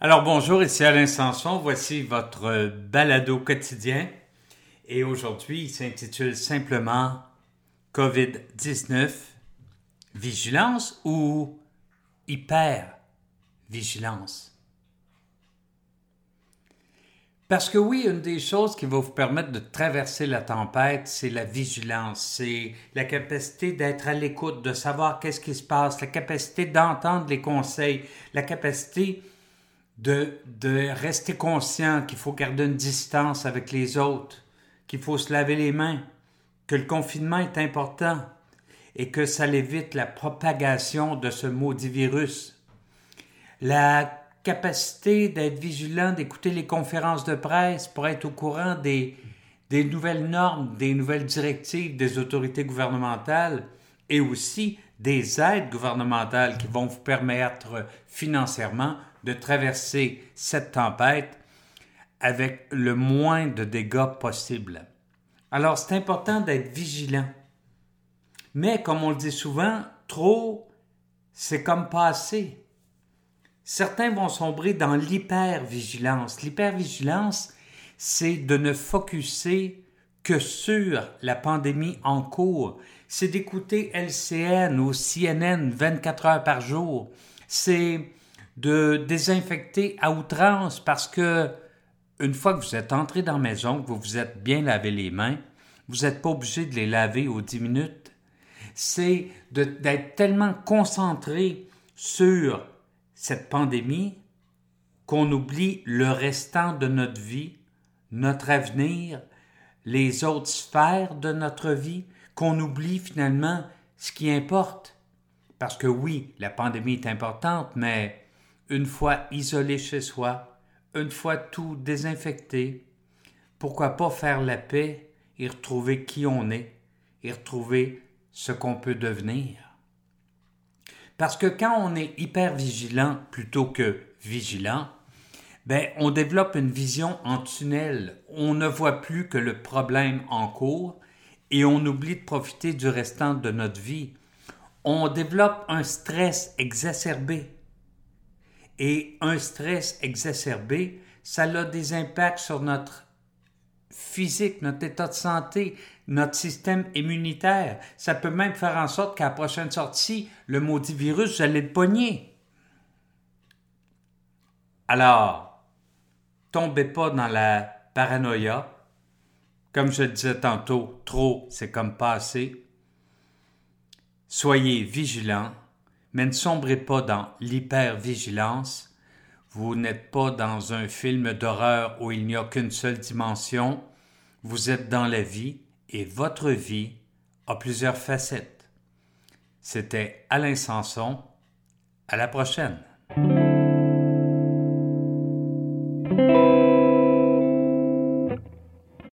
Alors bonjour, ici Alain Sanson, voici votre balado quotidien et aujourd'hui il s'intitule simplement COVID-19, vigilance ou hyper-vigilance? Parce que oui, une des choses qui va vous permettre de traverser la tempête, c'est la vigilance, c'est la capacité d'être à l'écoute, de savoir qu'est-ce qui se passe, la capacité d'entendre les conseils, la capacité de, rester conscient qu'il faut garder une distance avec les autres, qu'il faut se laver les mains, que le confinement est important et que ça évite la propagation de ce maudit virus. La capacité d'être vigilant, d'écouter les conférences de presse pour être au courant des nouvelles normes, des nouvelles directives des autorités gouvernementales et aussi des aides gouvernementales qui vont vous permettre financièrement de traverser cette tempête avec le moins de dégâts possible. Alors c'est important d'être vigilant. Mais comme on le dit souvent, trop, c'est comme pas assez. Certains vont sombrer dans l'hypervigilance. L'hypervigilance, c'est de ne focuser que sur la pandémie en cours. C'est d'écouter LCN ou CNN 24 heures par jour. C'est de désinfecter à outrance parce que une fois que vous êtes entré dans la maison, que vous vous êtes bien lavé les mains, vous n'êtes pas obligé de les laver aux 10 minutes. C'est d'être tellement concentré sur cette pandémie qu'on oublie le restant de notre vie, notre avenir, les autres sphères de notre vie, qu'on oublie finalement ce qui importe. Parce que oui, la pandémie est importante, mais une fois isolé chez soi, une fois tout désinfecté, pourquoi pas faire la paix et retrouver qui on est et retrouver ce qu'on peut devenir? Parce que quand on est hyper vigilant plutôt que vigilant, ben, on développe une vision en tunnel. On ne voit plus que le problème en cours et on oublie de profiter du restant de notre vie. On développe un stress exacerbé et un stress exacerbé, ça a des impacts sur notre physique, notre état de santé, notre système immunitaire. Ça peut même faire en sorte qu'à la prochaine sortie, le maudit virus, vous allez le pogner. Alors, tombez pas dans la paranoïa. Comme je disais tantôt, trop, c'est comme pas. Soyez vigilants mais ne sombrez pas dans l'hypervigilance. Vous n'êtes pas dans un film d'horreur où il n'y a qu'une seule dimension. Vous êtes dans la vie et votre vie a plusieurs facettes. C'était Alain Sanson. À la prochaine.